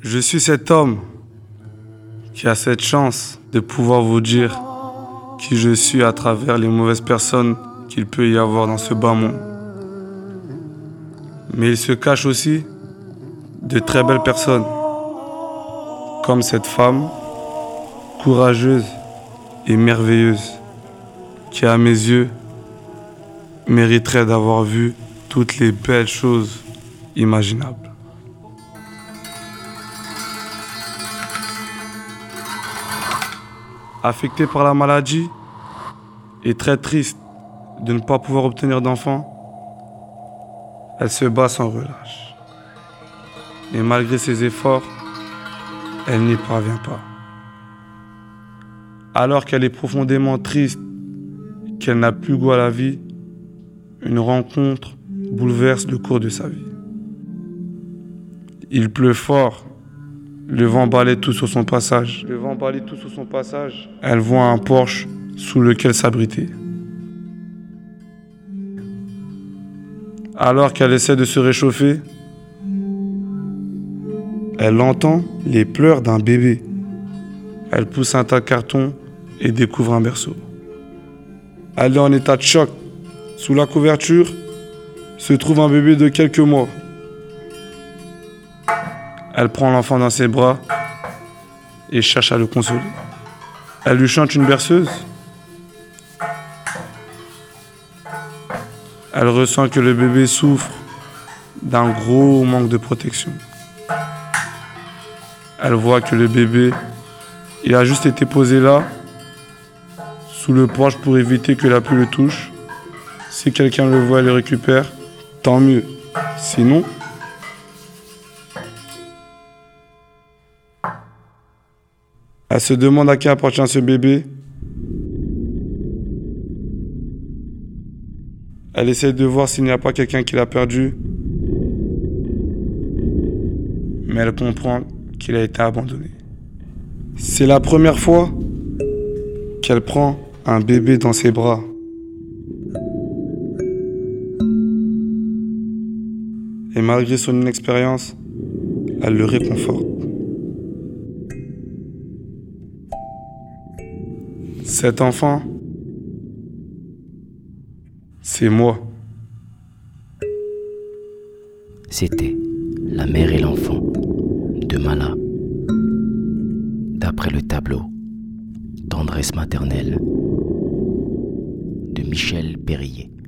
Je suis cet homme qui a cette chance de pouvoir vous dire qui je suis à travers les mauvaises personnes qu'il peut y avoir dans ce bas monde. Mais il se cache aussi de très belles personnes, comme cette femme courageuse et merveilleuse qui, à mes yeux, mériterait d'avoir vu toutes les belles choses imaginables. Affectée par la maladie et très triste de ne pas pouvoir obtenir d'enfants, elle se bat sans relâche. Et malgré ses efforts, elle n'y parvient pas. Alors qu'elle est profondément triste, qu'elle n'a plus goût à la vie, une rencontre bouleverse le cours de sa vie. Il pleut fort, le vent balaye tout sur son passage. Le vent balaye tout sur son passage. Elle voit un porche sous lequel s'abriter. Alors qu'elle essaie de se réchauffer, elle entend les pleurs d'un bébé. Elle pousse un tas de cartons et découvre un berceau. Elle est en état de choc. Sous la couverture se trouve un bébé de quelques mois. Elle prend l'enfant dans ses bras et cherche à le consoler. Elle lui chante une berceuse. Elle ressent que le bébé souffre d'un gros manque de protection. Elle voit que le bébé, il a juste été posé là, sous le porche pour éviter que la pluie le touche. Si quelqu'un le voit et le récupère, tant mieux. Sinon, Elle se demande à qui appartient ce bébé. Elle essaie de voir s'il n'y a pas quelqu'un qui l'a perdu. Mais elle comprend qu'il a été abandonné. C'est la première fois qu'elle prend un bébé dans ses bras. Et malgré son inexpérience, elle le réconforte. Cet enfant, c'est moi. C'était La mère et l'enfant de Mala, d'après le tableau Tendresse maternelle Michel Perrier.